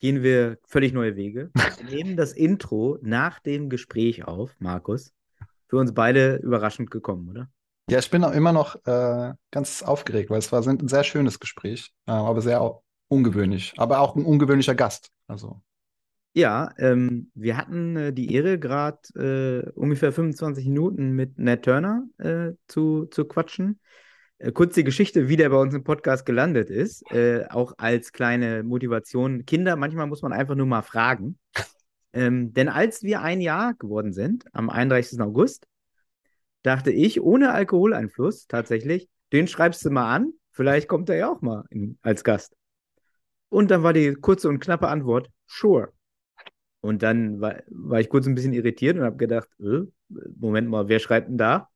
gehen wir völlig neue Wege. Wir nehmen das Intro nach dem Gespräch auf, Markus. Für uns beide überraschend gekommen, oder? Ja, ich bin auch immer noch äh, ganz aufgeregt, weil es war ein sehr schönes Gespräch, äh, aber sehr ungewöhnlich. Aber auch ein ungewöhnlicher Gast. Also. Ja, ähm, wir hatten äh, die Ehre, gerade äh, ungefähr 25 Minuten mit Ned Turner äh, zu, zu quatschen. Äh, kurz die Geschichte, wie der bei uns im Podcast gelandet ist, äh, auch als kleine Motivation. Kinder, manchmal muss man einfach nur mal fragen. Ähm, denn als wir ein Jahr geworden sind, am 31. August, dachte ich, ohne Alkoholeinfluss tatsächlich, den schreibst du mal an, vielleicht kommt er ja auch mal in, als Gast. Und dann war die kurze und knappe Antwort, sure. Und dann war, war ich kurz ein bisschen irritiert und habe gedacht, äh, Moment mal, wer schreibt denn da?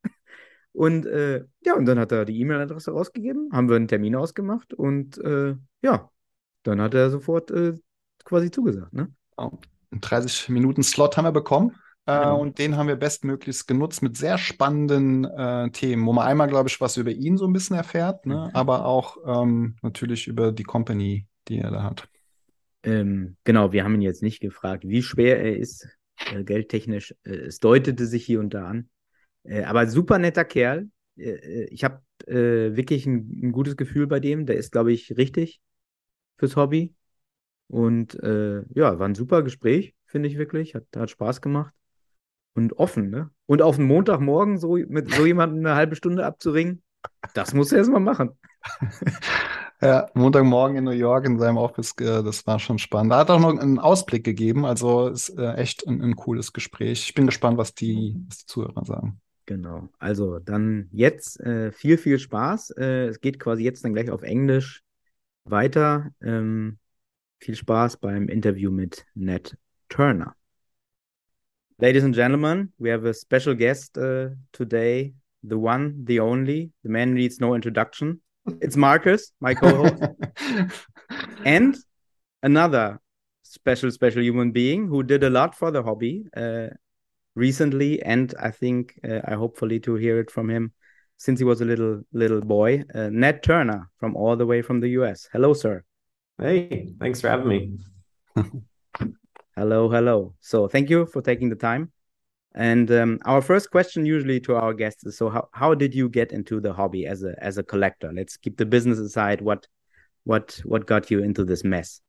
Und äh, ja, und dann hat er die E-Mail-Adresse rausgegeben, haben wir einen Termin ausgemacht und äh, ja, dann hat er sofort äh, quasi zugesagt. Ne? Einen 30 Minuten Slot haben wir bekommen. Äh, genau. Und den haben wir bestmöglichst genutzt mit sehr spannenden äh, Themen, wo man einmal, glaube ich, was über ihn so ein bisschen erfährt, ne? Mhm. aber auch ähm, natürlich über die Company, die er da hat. Ähm, genau, wir haben ihn jetzt nicht gefragt, wie schwer er ist, äh, geldtechnisch. Äh, es deutete sich hier und da an. Äh, aber super netter Kerl. Äh, äh, ich habe äh, wirklich ein, ein, gutes Gefühl bei dem. Der ist, glaube ich, richtig fürs Hobby. Und äh, ja, war ein super Gespräch, finde ich wirklich. Hat, hat Spaß gemacht. Und offen, ne? Und auf den Montagmorgen so mit so jemandem eine halbe Stunde abzuringen, das muss er erstmal machen. Ja, Montagmorgen in New York in seinem Office, das war schon spannend. Da hat auch noch einen Ausblick gegeben, also ist echt ein, ein cooles Gespräch. Ich bin gespannt, was die, was die Zuhörer sagen. Genau. Also dann jetzt äh, viel, viel Spaß. Äh, es geht quasi jetzt dann gleich auf Englisch weiter. Ähm, viel Spaß beim Interview mit Ned Turner. Ladies and gentlemen, we have a special guest uh, today. The one, the only, the man needs no introduction. It's Marcus, my co-host, and another special, special human being who did a lot for the hobby. Uh, recently, and I think uh, I hopefully to hear it from him since he was a little little boy. Uh, Nat Turner from all the way from the U.S. Hello, sir. Hey, thanks for having me. hello, hello. So thank you for taking the time. And um, our first question usually to our guests is: So, how, how did you get into the hobby as a as a collector? Let's keep the business aside. What what what got you into this mess?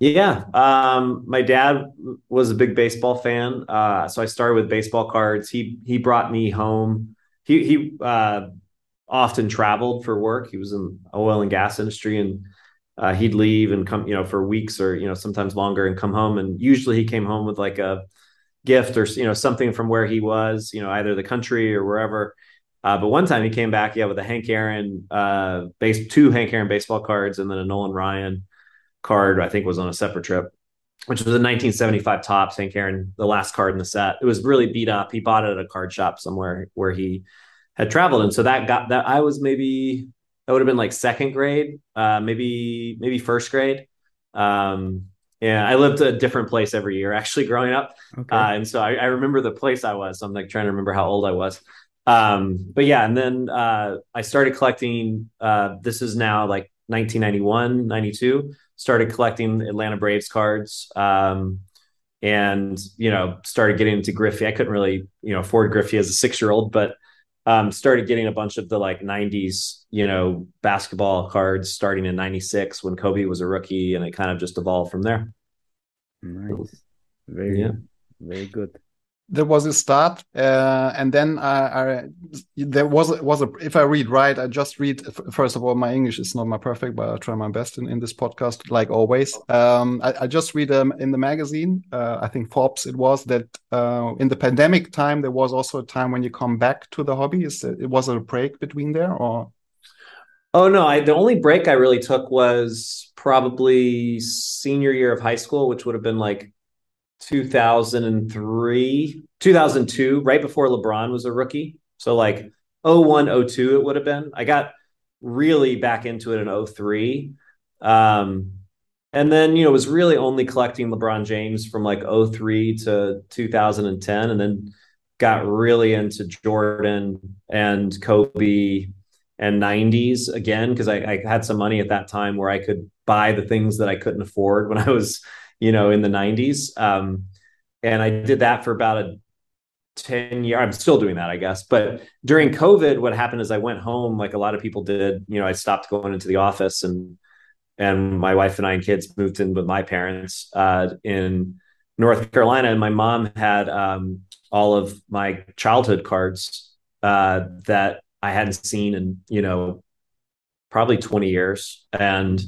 Yeah, um, my dad was a big baseball fan, uh, so I started with baseball cards. He he brought me home. He he uh, often traveled for work. He was in oil and gas industry, and uh, he'd leave and come, you know, for weeks or you know sometimes longer, and come home. And usually he came home with like a gift or you know something from where he was, you know, either the country or wherever. Uh, but one time he came back, yeah, with a Hank Aaron uh, base, two Hank Aaron baseball cards, and then a Nolan Ryan card, I think was on a separate trip, which was a 1975 top Hank Aaron, the last card in the set. It was really beat up. He bought it at a card shop somewhere where he had traveled. And so that got that I was maybe that would have been like second grade, uh, maybe maybe first grade. Um, yeah, I lived a different place every year actually growing up. Okay. Uh, and so I, I, remember the place I was. So I'm like trying to remember how old I was. Um, but yeah, and then uh, I started collecting. Uh, this is now like 1991, 92 started collecting Atlanta Braves cards. Um, and you know, started getting into Griffey. I couldn't really, you know, afford Griffey as a six-year-old, but um, started getting a bunch of the like 90s, you know, basketball cards starting in 96 when Kobe was a rookie, and it kind of just evolved from there. Nice. Very, yeah. very good there was a start, uh, and then I, I, there was was a. If I read right, I just read. First of all, my English is not my perfect, but I try my best in, in this podcast, like always. Um, I, I, just read um, in the magazine. Uh, I think Forbes it was that uh, in the pandemic time there was also a time when you come back to the hobby. Is it, was a break between there or? Oh no! I, the only break I really took was probably senior year of high school, which would have been like 2003, 2002, right before LeBron was a rookie. So like 01, 02, it would have been. I got really back into it in 03. Um, and then, you know, was really only collecting LeBron James from like 03 to 2010. And then got really into Jordan and Kobe and 90s again, because I, I had some money at that time where I could buy the things that I couldn't afford when I was, you know, in the 90s. Um, and I did that for about a 10 year i'm still doing that i guess. But during covid what happened is i went home like a lot of people did. You know i stopped going into the office and and my wife and i and kids moved in with my parents uh, in north carolina. And my mom had um, all of my childhood cards uh, that i hadn't seen in you know probably 20 years. And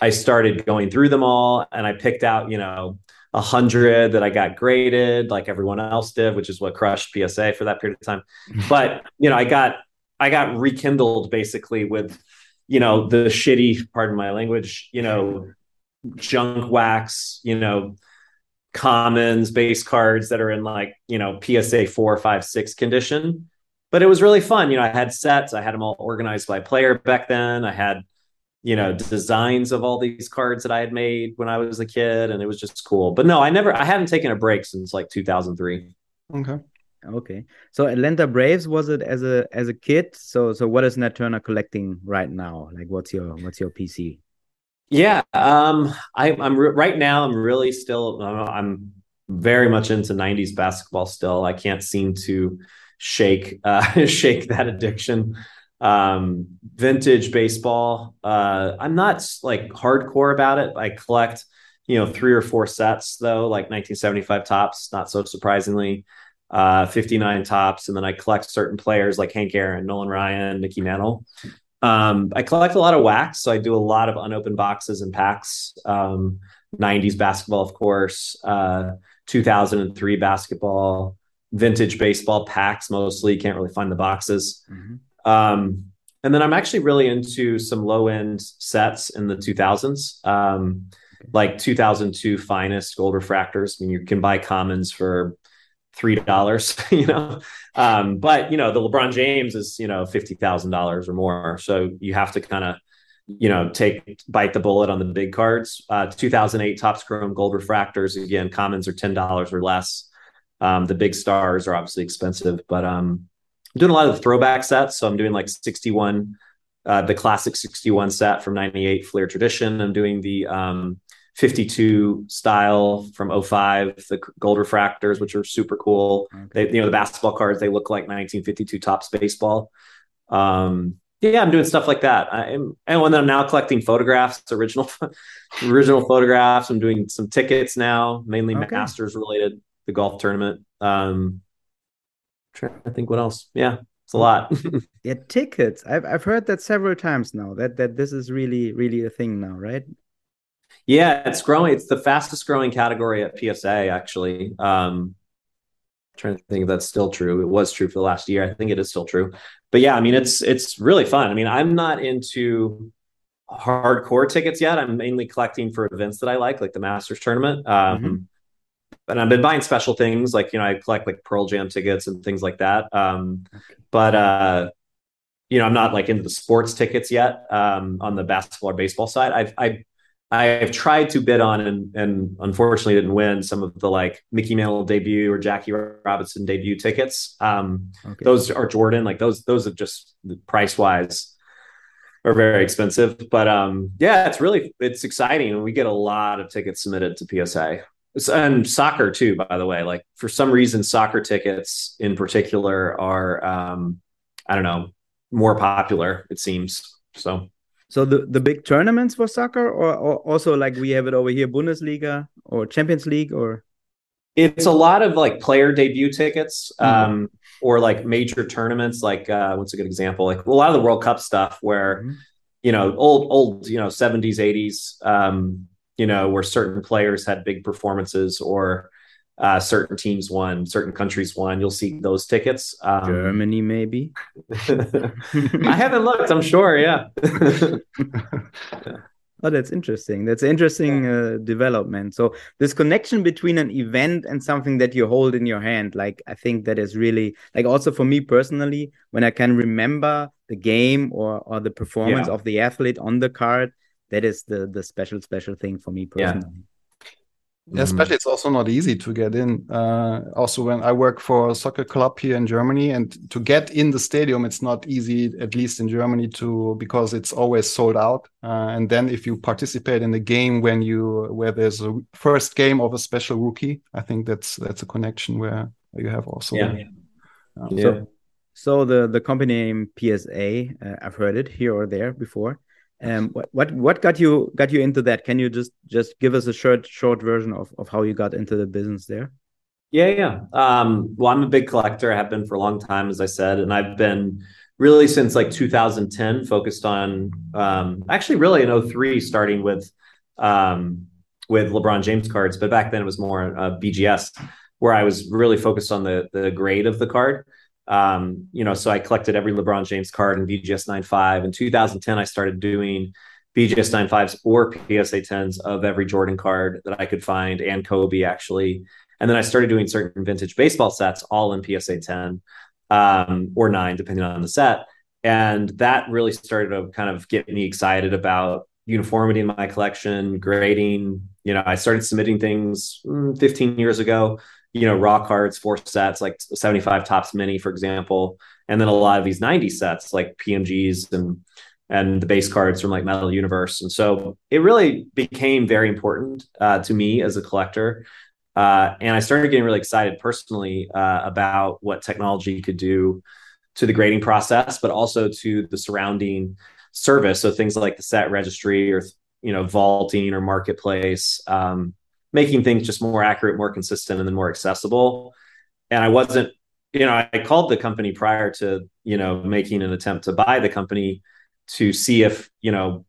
i started going through them all and i picked out you know a hundred that I got graded like everyone else did, which is what crushed PSA for that period of time. But you know, I got I got rekindled basically with you know the shitty, pardon my language, you know, junk wax, you know, commons base cards that are in like you know PSA four, five, six condition. But it was really fun. You know, I had sets. I had them all organized by player back then. I had you know designs of all these cards that I had made when I was a kid, and it was just cool. But no, I never, I haven't taken a break since like 2003. Okay. Okay. So Atlanta Braves was it as a as a kid? So so what is Nat Turner collecting right now? Like what's your what's your PC? Yeah, um, I, I'm re- right now. I'm really still. I'm very much into '90s basketball. Still, I can't seem to shake uh, shake that addiction um vintage baseball uh i'm not like hardcore about it i collect you know three or four sets though like 1975 Topps, not so surprisingly. Uh 59 Topps, and then i collect certain players like hank aaron nolan ryan mickey mantle. Um i collect a lot of wax so i do a lot of unopened boxes and packs. Um 90s basketball of course uh 2003 basketball vintage baseball packs mostly can't really find the boxes. Mm-hmm. Um, and then I'm actually really into some low end sets in the 2000s, um, like 2002 finest gold refractors. I mean, you can buy commons for three dollars, you know. Um, but you know, the LeBron James is you know fifty thousand dollars or more, so you have to kind of you know take bite the bullet on the big cards. Uh, 2008 Topps Chrome gold refractors again, commons are ten dollars or less. Um, the big stars are obviously expensive, but um, I'm doing a lot of the throwback sets. So I'm doing like 61, uh, the classic 61 set from 98 Fleer Tradition. I'm doing the um, 52 style from 05, the gold refractors, which are super cool. Okay. They, you know, the basketball cards, they look like 1952 Topps baseball. Um, yeah, I'm doing stuff like that. I'm, and then I'm now collecting photographs, original, original photographs. I'm doing some tickets now, mainly okay. Masters related, the golf tournament. Um, trying to think what else. Yeah, it's a lot. yeah, tickets. I've I've heard that several times now. That that this is really really a thing now, right? Yeah, it's growing. It's the fastest growing category at PSA actually. Um, trying to think if that's still true. It was true for the last year. I think it is still true. But yeah, I mean, it's it's really fun. I mean, I'm not into hardcore tickets yet. I'm mainly collecting for events that I like, like the Masters tournament. Um, mm-hmm and I've been buying special things like you know I collect like Pearl Jam tickets and things like that. Um, but uh, you know I'm not like into the sports tickets yet um, on the basketball or baseball side. I've I I've tried to bid on and and unfortunately didn't win some of the like Mickey Mantle debut or Jackie Robinson debut tickets. Um, okay. Those are Jordan like those those are just price wise are very expensive. But um, yeah, it's really it's exciting and we get a lot of tickets submitted to PSA and soccer too by the way. Like for some reason soccer tickets in particular are um i don't know more popular it seems. So. So the the big tournaments for soccer or, or also like we have it over here bundesliga or champions league or? It's a lot of like player debut tickets mm -hmm. um or like major tournaments like uh what's a good example? Like a lot of the world cup stuff where mm -hmm. you know old old you know 70s 80s um you know, where certain players had big performances or uh, certain teams won, certain countries won. You'll see those tickets. Um, Germany, maybe. I haven't looked. I'm sure. Yeah. Oh, that's interesting. That's interesting uh, development. So this connection between an event and something that you hold in your hand, like I think that is really like also for me personally, when I can remember the game or or the performance Yeah. of the athlete on the card, that is the the special special thing for me personally. Yeah, especially it's also not easy to get in. Uh, also, when I work for a soccer club here in Germany, and to get in the stadium, it's not easy, at least in Germany, to because it's always sold out. Uh, and then if you participate in a game when you where there's a first game of a special rookie, I think that's that's a connection where you have also. Yeah. Um, Yeah. So, so the the company name PSA, uh, I've heard it here or there before. Um, what what got you got you into that? Can you just just give us a short short version of of how you got into the business there? Yeah, yeah. Um, well, I'm a big collector. I have been for a long time, as I said, and I've been really since like 2010 focused on um, actually really in 03 starting with um, with LeBron James cards, but back then it was more uh, BGS where I was really focused on the the grade of the card. Um, you know, so I collected every LeBron James card in BGS 95. In 2010, I started doing BGS 95s or PSA 10s of every Jordan card that I could find and Kobe actually. And then I started doing certain vintage baseball sets, all in PSA 10 um, or nine, depending on the set. And that really started to kind of get me excited about uniformity in my collection, grading. You know, I started submitting things mm, 15 years ago, you know, raw cards, four sets, like 75 Topps mini, for example. And then a lot of these 90 sets, like PMGs and and the base cards from like Metal Universe. And so it really became very important uh, to me as a collector. Uh, and I started getting really excited personally uh, about what technology could do to the grading process, but also to the surrounding service. So things like the set registry or you know vaulting or marketplace, um, making things just more accurate, more consistent, and then more accessible. And I wasn't, you know, I called the company prior to you know making an attempt to buy the company to see if you know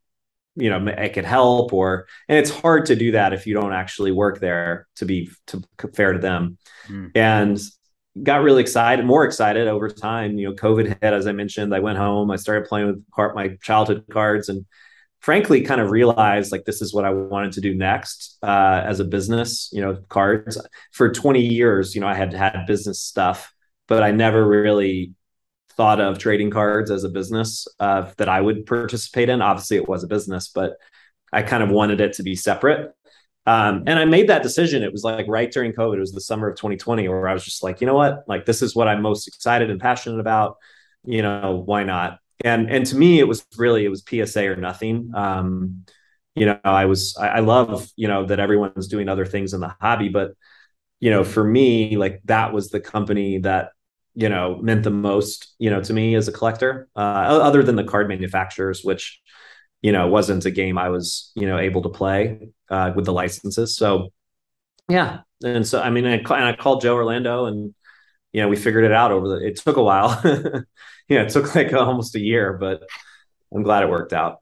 you know it could help or and it's hard to do that if you don't actually work there to be to fair to them Mm. and got really excited more excited over time you know covid hit as i mentioned i went home i started playing with car- my childhood cards and frankly kind of realized like this is what i wanted to do next uh, as a business you know cards for 20 years you know i had had business stuff but i never really thought of trading cards as a business uh, that I would participate in. Obviously, it was a business, but I kind of wanted it to be separate. Um, and I made that decision. It was like right during COVID. It was the summer of 2020, where I was just like, you know what? Like this is what I'm most excited and passionate about. You know, why not? And and to me, it was really it was PSA or nothing. Um, you know, I was I, I love you know that everyone's doing other things in the hobby, but you know, for me, like that was the company that you know meant the most you know to me as a collector uh, other than the card manufacturers which you know wasn't a game i was you know able to play uh, with the licenses so yeah and so i mean I, and I called joe orlando and you know we figured it out over the it took a while yeah it took like almost a year but i'm glad it worked out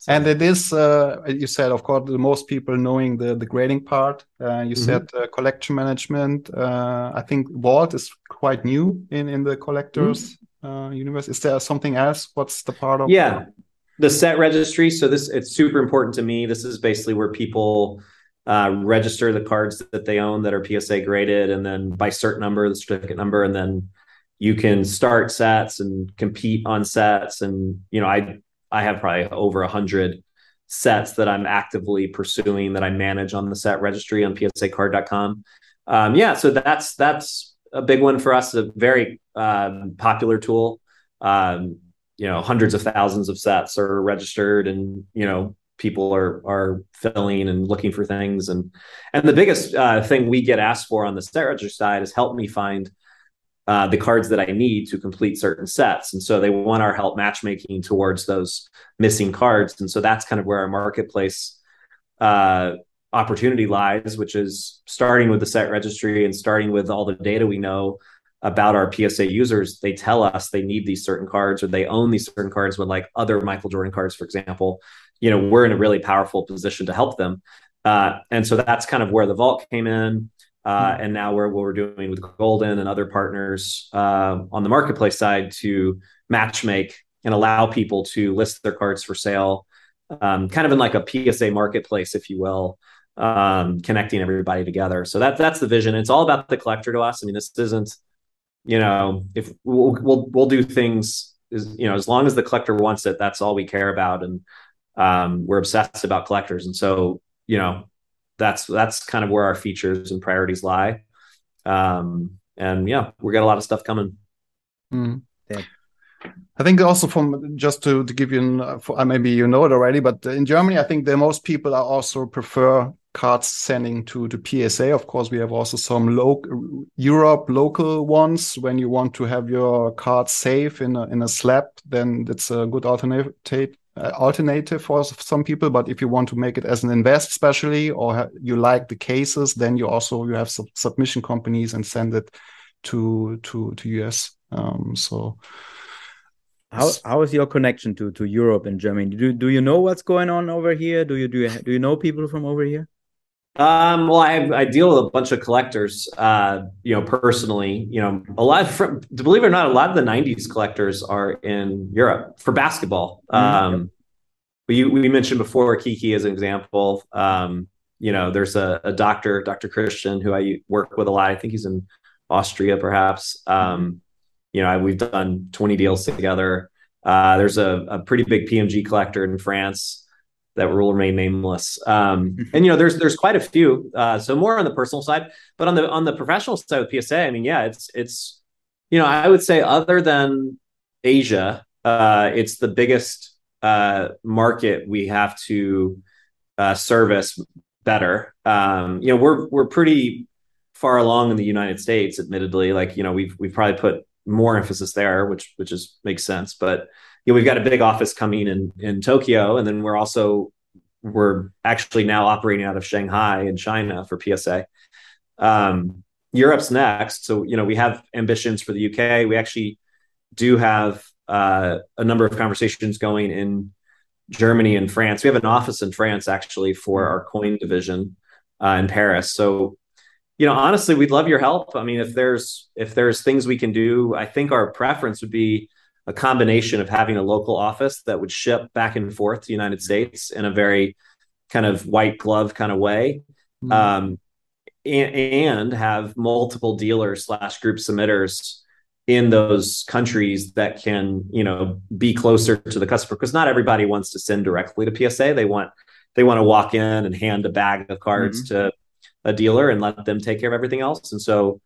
so. And it is, uh, you said, of course, the most people knowing the, the grading part. Uh, you mm -hmm. said uh, collection management. Uh, I think Vault is quite new in, in the collectors mm -hmm. universe. Is there something else? What's the part of? Yeah, the set registry. So this it's super important to me. This is basically where people uh, register the cards that they own that are PSA graded, and then by cert number, the certificate number, and then you can start sets and compete on sets. And you know, I I have probably over a hundred sets that I'm actively pursuing that I manage on the set registry on psacard.com. Um, yeah, so that's that's a big one for us. A very um, popular tool. Um, you know, hundreds of thousands of sets are registered, and you know, people are are filling and looking for things. And and the biggest uh, thing we get asked for on the set registry side is help me find uh, the cards that I need to complete certain sets. And so they want our help matchmaking towards those missing cards. And so that's kind of where our marketplace uh, opportunity lies, which is starting with the set registry and starting with all the data we know about our PSA users. They tell us they need these certain cards or they own these certain cards with like other Michael Jordan cards, for example. You know, we're in a really powerful position to help them. Uh, and so that's kind of where the vault came in. Uh, and now we're what we're doing with Goldin and other partners uh, on the marketplace side to matchmake and allow people to list their cards for sale um, kind of in like a PSA marketplace, if you will, um, connecting everybody together. So that that's the vision. It's all about the collector to us. I mean, this isn't, you know, if we'll we'll, we'll do things, is you know, as long as the collector wants it, that's all we care about, and um, we're obsessed about collectors. And so, you know, that's that's kind of where our features and priorities lie. Um, and yeah, we got a lot of stuff coming. Mm. Yeah. I think also from just to, to give you, an, uh, maybe you know it already, but in Germany, I think the most people are also prefer cards sending to the PSA. Of course, we have also some local Europe local ones. When you want to have your card safe in a, in a slab, then it's a good alternative uh, alternative for some people. But if you want to make it as an invest, especially, or you like the cases, then you also you have some submission companies and send it to to to US. Um, so. How how is your connection to to Europe and Germany? Do do you know what's going on over here? Do you do you, do you know people from over here? Um, well, I, I deal with a bunch of collectors, uh, you know, personally, you know, a lot of, from, believe it or not, a lot of the '90s collectors are in Europe for basketball. Mm-hmm. Um, we we mentioned before Kiki as an example. Um, you know, there's a, a, doctor, Dr. Christian, who I work with a lot. I think he's in Austria, perhaps. Um, you know, I, we've done 20 deals together. Uh, there's a, a pretty big PMG collector in France that will remain nameless. Um, and you know, there's there's quite a few. Uh, so more on the personal side, but on the on the professional side with PSA, I mean, yeah, it's it's you know, I would say other than Asia, uh, it's the biggest uh, market we have to uh, service better. Um, you know, we're we're pretty far along in the United States, admittedly. Like you know, we've we've probably put more emphasis there, which which is makes sense, but you know, we've got a big office coming in in Tokyo, and then we're also we're actually now operating out of Shanghai in China for PSA. Um, Europe's next, so you know we have ambitions for the UK. We actually do have uh, a number of conversations going in Germany and France. We have an office in France actually for our coin division uh, in Paris. So you know honestly we'd love your help i mean if there's if there's things we can do i think our preference would be a combination of having a local office that would ship back and forth to the United States in a very kind of white glove kind of way. Mm-hmm. Um, and, and, have multiple dealers slash group submitters in those countries that can, you know, be closer to the customer because not everybody wants to send directly to PSA. They want they want to walk in and hand a bag of cards mm-hmm. to a dealer and let them take care of everything else. And so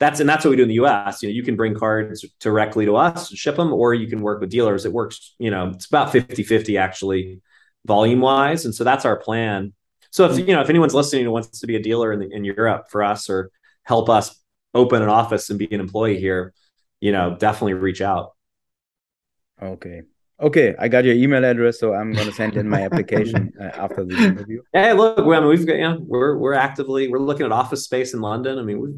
that's and that's what we do in the US. You know, you can bring cards directly to us and ship them, or you can work with dealers. It works, you know, it's about 50-50 actually volume wise. And so that's our plan. So if you know, if anyone's listening and wants to be a dealer in, the, in Europe for us or help us open an office and be an employee here, you know, definitely reach out. Okay. Okay, I got your email address, so I'm going to send in my application uh, after the interview. Hey, look, I mean, we've got, yeah, we're we're actively we're looking at office space in London. I mean, we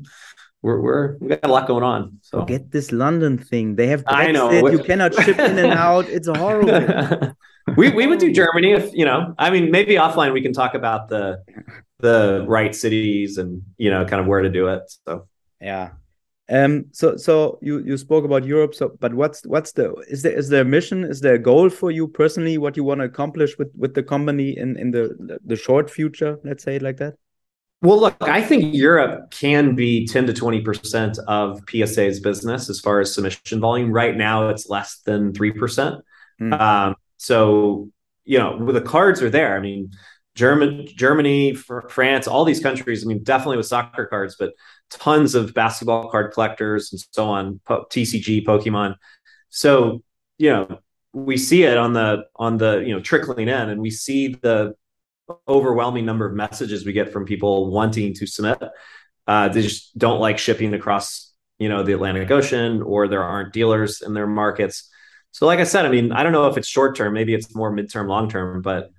we're we're we got a lot going on. So get this London thing. They have Brexit. I know you cannot ship in and out. It's horrible. we we would do Germany if you know. I mean, maybe offline we can talk about the the right cities and you know kind of where to do it. So yeah. Um. So so you you spoke about Europe. So but what's what's the is there is there a mission? Is there a goal for you personally? What you want to accomplish with with the company in in the the short future? Let's say it like that. Well, look, I think Europe can be 10 to 20% of PSA's business as far as submission volume. Right now, it's less than 3%. Mm. Um, so, you know, the cards are there. I mean, German, Germany, France, all these countries, I mean, definitely with soccer cards, but tons of basketball card collectors and so on, TCG, Pokemon. So, you know, we see it on the on the you know trickling in and we see the overwhelming number of messages we get from people wanting to submit. Uh, they just don't like shipping across, you know, the Atlantic Ocean, or there aren't dealers in their markets. So, like I said, I mean, I don't know if it's short term, maybe it's more midterm, long term, but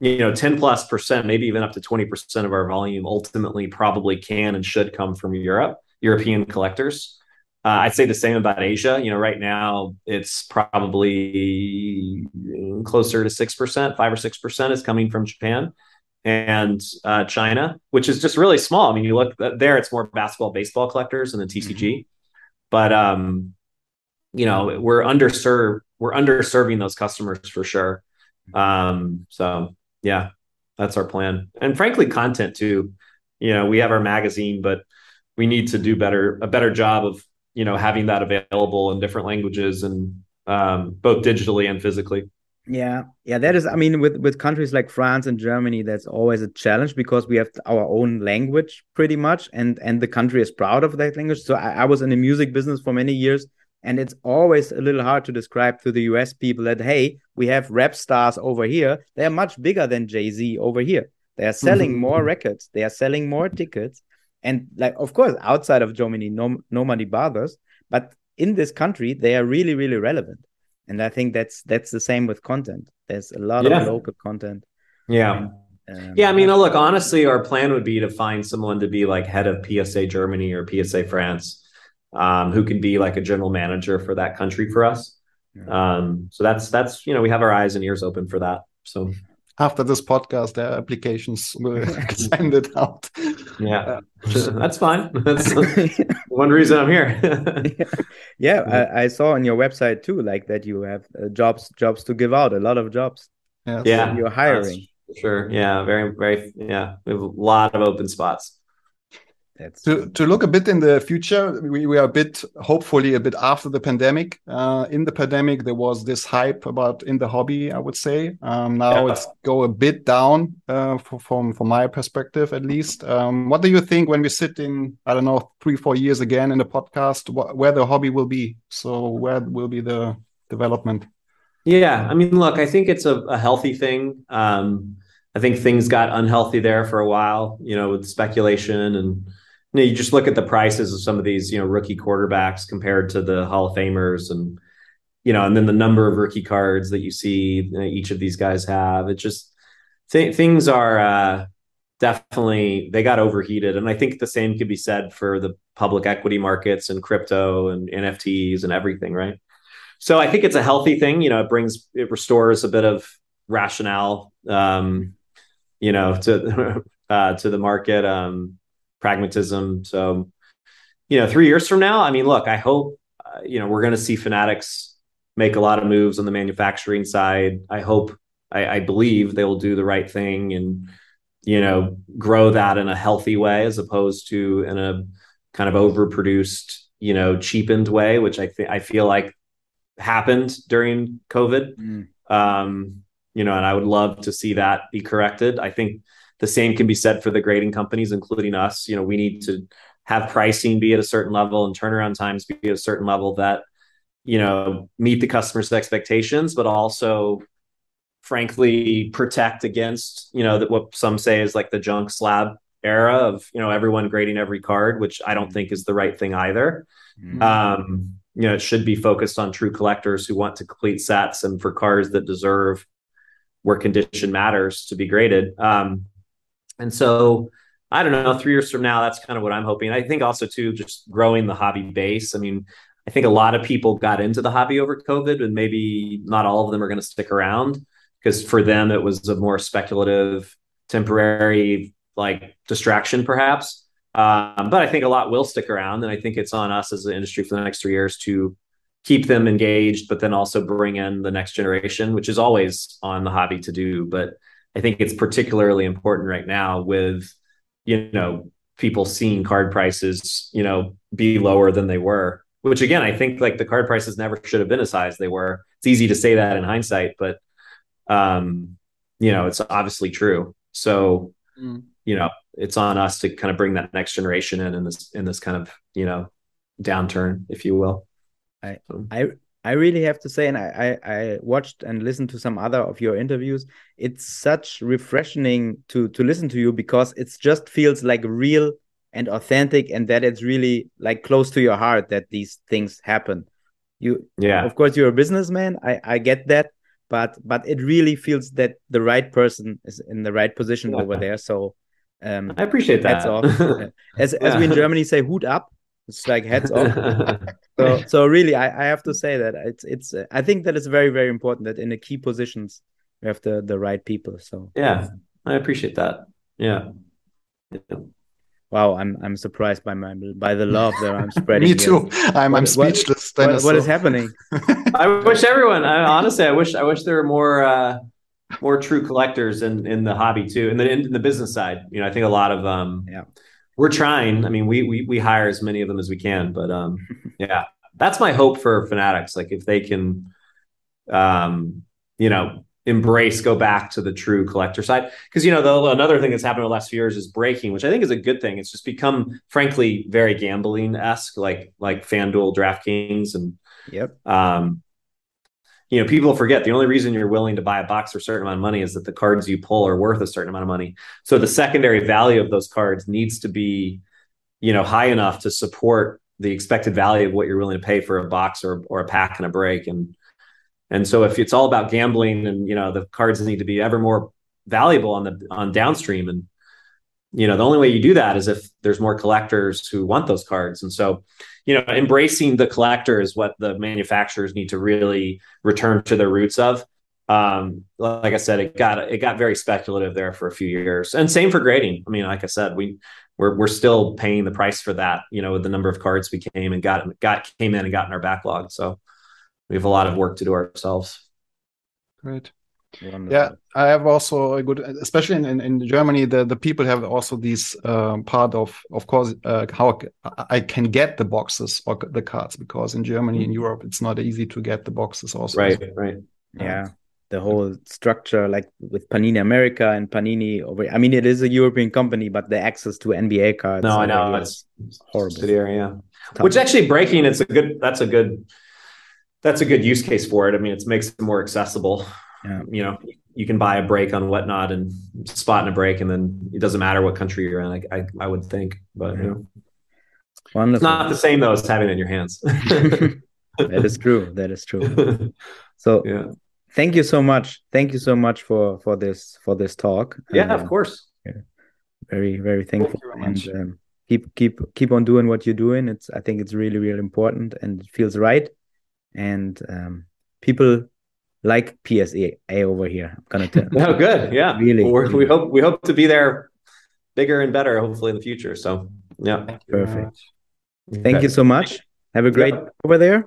you know, 10 plus percent, maybe even up to 20% of our volume ultimately probably can and should come from Europe, European collectors. Uh, I'd say the same about Asia. You know, right now it's probably closer to six percent, five or six percent is coming from Japan and uh, China, which is just really small. I mean, you look there; it's more basketball, baseball collectors, and then TCG. Mm-hmm. But um, you know, we're underserved. We're underserving those customers for sure. Um, so yeah, that's our plan. And frankly, content too. You know, we have our magazine, but we need to do better a better job of you know having that available in different languages and um, both digitally and physically. Yeah, yeah, that is. I mean, with with countries like France and Germany, that's always a challenge because we have our own language pretty much, and and the country is proud of that language. So I, I was in the music business for many years, and it's always a little hard to describe to the US people that hey, we have rap stars over here. They are much bigger than Jay Z over here. They are selling more records. They are selling more tickets, and like of course, outside of Germany, no nobody bothers. But in this country, they are really really relevant. And i think that's that's the same with content. There's a lot yeah. of local content. Yeah. And, um, yeah i mean look honestly our plan would be to find someone to be like head of psa germany or psa france um, who can be like a general manager for that country for us. Um, so that's that's you know we have our eyes and ears open for that. So after this podcast, their applications will send it out. Yeah, uh, that's fine. That's one reason I'm here. yeah, I, I, saw on your website too, like that you have uh, jobs jobs to give out, a lot of jobs. Yes. Yeah, you're hiring. Sure. Yeah, very very. Yeah, we have a lot of open spots. That's to, to look a bit in the future, we, we are a bit, hopefully, a bit after the pandemic. Uh, in the pandemic, there was this hype about in the hobby, I would say. Um, now yeah. it's go a bit down uh, for, from, from my perspective, at least. Um, what do you think when we sit in, I don't know, three, four years again in the podcast, wh where the hobby will be? So, where will be the development? Yeah. I mean, look, I think it's a, a healthy thing. Um, I think things got unhealthy there for a while, you know, with speculation and you, know, you just look at the prices of some of these, you know, rookie quarterbacks compared to the Hall of Famers and you know, and then the number of rookie cards that you see you know, each of these guys have. It just th- things are uh, definitely they got overheated, and I think the same could be said for the public equity markets and crypto and NFTs and everything, right? So I think it's a healthy thing. You know, it brings it restores a bit of rationale, um, you know, to uh, to the market. Um, pragmatism. So, you know, three years from now, I mean, look, I hope, uh, you know, we're going to see Fanatics make a lot of moves on the manufacturing side. I hope, I, I believe they will do the right thing and, you know, grow that in a healthy way as opposed to in a kind of overproduced, you know, cheapened way, which I think I feel like happened during COVID. Mm. Um, you know, and I would love to see that be corrected. I think the same can be said for the grading companies, including us. You know, we need to have pricing be at a certain level and turnaround times be at a certain level that, you know, meet the customer's expectations, but also frankly protect against, you know, that what some say is like the junk slab era of, you know, everyone grading every card, which I don't think is the right thing either. Mm-hmm. Um, you know, it should be focused on true collectors who want to complete sets and for cars that deserve where condition matters to be graded. Um, and so I don't know, three years from now, that's kind of what I'm hoping. I think also too, just growing the hobby base. I mean, I think a lot of people got into the hobby over COVID, and maybe not all of them are going to stick around because for them it was a more speculative, temporary like distraction, perhaps. Um, but I think a lot will stick around, and I think it's on us as an industry for the next three years to keep them engaged, but then also bring in the next generation, which is always on the hobby to do. But I think it's particularly important right now with, you know, people seeing card prices, you know, be lower than they were. Which again, I think like the card prices never should have been as high as they were. It's easy to say that in hindsight, but um, you know, it's obviously true. So, mm. you know, it's on us to kind of bring that next generation in in this in this kind of, you know, downturn, if you will. I I I really have to say, and I, I, I, watched and listened to some other of your interviews. It's such refreshing to to listen to you because it just feels like real and authentic, and that it's really like close to your heart that these things happen. You, yeah, of course, you're a businessman. I I get that, but but it really feels that the right person is in the right position yeah. over there. So um, I appreciate that. off. as as we in Germany say, "Hut up." It's like heads off. so so really, I, I have to say that it's it's. I think that it's very very important that in the key positions we have the the right people. So yeah, I appreciate that. Yeah. yeah. Wow, I'm I'm surprised by my by the love that I'm spreading. Me too. Here. I'm I'm speechless. What, what, what is happening? I wish everyone. I, honestly, I wish I wish there were more. Uh, more true collectors in in the hobby too, and then in, in the business side. You know, I think a lot of um, Yeah. We're trying. I mean, we we we hire as many of them as we can, but um, yeah, that's my hope for fanatics. Like if they can, um, you know, embrace, go back to the true collector side. Because you know, the, another thing that's happened in the last few years is breaking, which I think is a good thing. It's just become, frankly, very gambling esque, like like FanDuel, DraftKings, and Yep. um, you know, people forget the only reason you're willing to buy a box for a certain amount of money is that the cards you pull are worth a certain amount of money. So the secondary value of those cards needs to be, you know, high enough to support the expected value of what you're willing to pay for a box or or a pack and a break. And and so if it's all about gambling and you know the cards need to be ever more valuable on the on downstream and you know the only way you do that is if there's more collectors who want those cards. And so you know embracing the collector is what the manufacturers need to really return to their roots of. Um like i said it got it got very speculative there for a few years. And same for grading. I mean like i said we we're, we're still paying the price for that you know with the number of cards we came and got got came in and got in our backlog. So we have a lot of work to do ourselves. Great. Wonderful. Yeah, I have also a good, especially in, in, in Germany, the, the people have also this um, part of, of course, uh, how I can get the boxes or the cards because in Germany, in Europe, it's not easy to get the boxes also. right right Yeah. The whole structure, like with Panini America and Panini over, I mean, it is a European company, but the access to NBA cards. no i know here it's is horrible. subsidiary, yeah tough. which actually breaking it's a good that's a good that's a good use case for it i mean it makes it more accessible Yeah. you know you can buy a break on whatnot and spot in a break and then it doesn't matter what country you're in i i, I would think but you know it's not the same though as having it in your hands that is true. That is true. So yeah thank you so much. Thank you so much for for this for this talk. yeah Uh, of course very very thankful you very and um, keep keep keep on doing what you're doing it's i think it's really really important and it feels right and um, people like psa over here. I'm gonna tell no oh, good. Yeah. Really, We're, we hope we hope to be there bigger and better hopefully in the future. So yeah. Thank Perfect. much. thank you so much. Have a great Yeah. over there.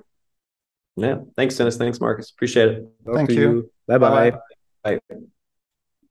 Yeah. Thanks dennis. Thanks marcus. Appreciate it. Talk Thank to you. bye bye Bye-bye. bye